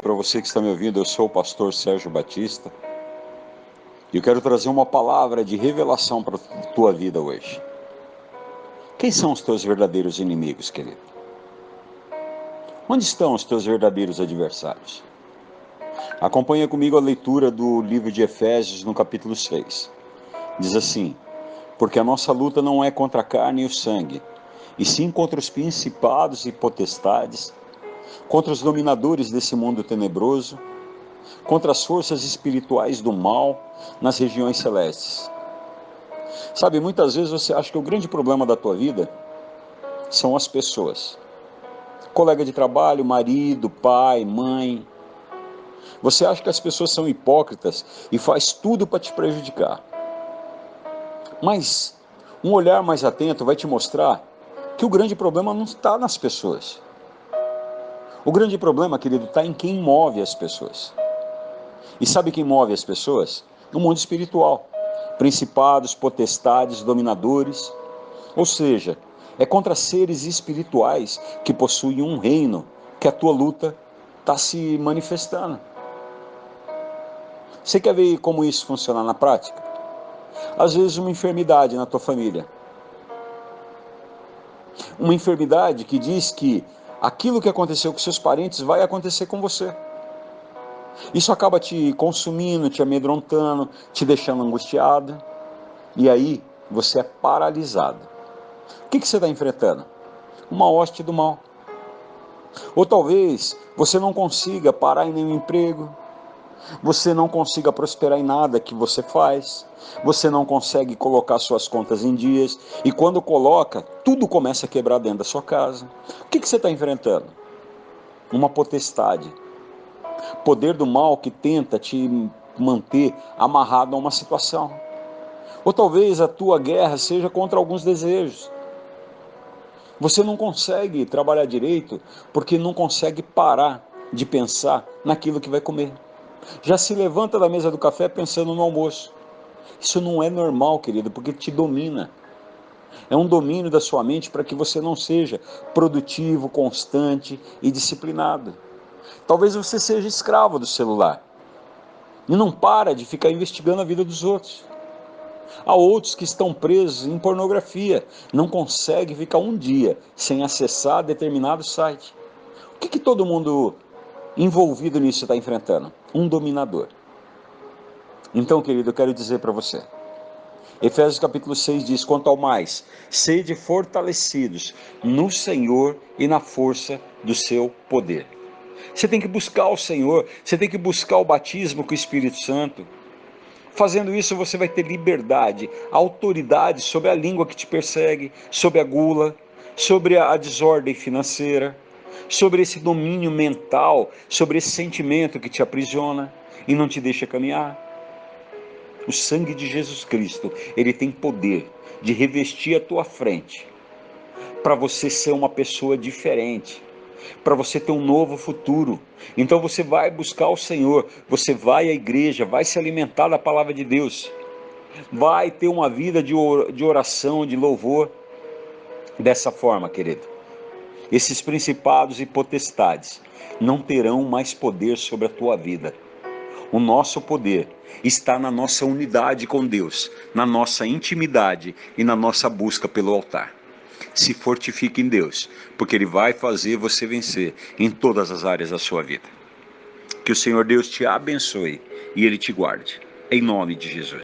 para você que está me ouvindo. Eu sou o pastor Sérgio Batista e eu quero trazer uma palavra de revelação para a tua vida hoje. Quem são os teus verdadeiros inimigos, querido? Onde estão os teus verdadeiros adversários? Acompanha comigo a leitura do livro de Efésios, no capítulo 6. Diz assim: Porque a nossa luta não é contra a carne e o sangue, e sim contra os principados e potestades contra os dominadores desse mundo tenebroso, contra as forças espirituais do mal nas regiões celestes. Sabe, muitas vezes você acha que o grande problema da tua vida são as pessoas. Colega de trabalho, marido, pai, mãe. Você acha que as pessoas são hipócritas e faz tudo para te prejudicar. Mas um olhar mais atento vai te mostrar que o grande problema não está nas pessoas. O grande problema, querido, está em quem move as pessoas. E sabe quem move as pessoas? No mundo espiritual. Principados, potestades, dominadores. Ou seja, é contra seres espirituais que possuem um reino que a tua luta está se manifestando. Você quer ver como isso funciona na prática? Às vezes uma enfermidade na tua família. Uma enfermidade que diz que aquilo que aconteceu com seus parentes vai acontecer com você. Isso acaba te consumindo, te amedrontando, te deixando angustiado. E aí você é paralisado. O que, que você está enfrentando? Uma hoste do mal. Ou talvez você não consiga parar em nenhum emprego, você não consiga prosperar em nada que você faz, você não consegue colocar suas contas em dias, e quando coloca, tudo começa a quebrar dentro da sua casa. O que, que você está enfrentando? Uma potestade. Poder do mal que tenta te manter amarrado a uma situação. Ou talvez a tua guerra seja contra alguns desejos. Você não consegue trabalhar direito porque não consegue parar de pensar naquilo que vai comer já se levanta da mesa do café pensando no almoço. Isso não é normal, querido, porque te domina. É um domínio da sua mente para que você não seja produtivo, constante e disciplinado. Talvez você seja escravo do celular e não para de ficar investigando a vida dos outros. Há outros que estão presos em pornografia, não conseguem ficar um dia sem acessar determinado site. O que, que todo mundo envolvido nisso está enfrentando? Um dominador. Então, querido, eu quero dizer para você. Efésios capítulo 6 diz: Quanto ao mais, sede fortalecidos no Senhor e na força do seu poder. Você tem que buscar o Senhor, você tem que buscar o batismo com o Espírito Santo. Fazendo isso, você vai ter liberdade, autoridade sobre a língua que te persegue, sobre a gula, sobre a desordem financeira sobre esse domínio mental, sobre esse sentimento que te aprisiona e não te deixa caminhar. O sangue de Jesus Cristo, ele tem poder de revestir a tua frente para você ser uma pessoa diferente, para você ter um novo futuro. Então você vai buscar o Senhor, você vai à igreja, vai se alimentar da palavra de Deus, vai ter uma vida de oração, de louvor. Dessa forma, querido esses principados e potestades não terão mais poder sobre a tua vida. O nosso poder está na nossa unidade com Deus, na nossa intimidade e na nossa busca pelo altar. Se fortifique em Deus, porque Ele vai fazer você vencer em todas as áreas da sua vida. Que o Senhor Deus te abençoe e Ele te guarde. Em nome de Jesus.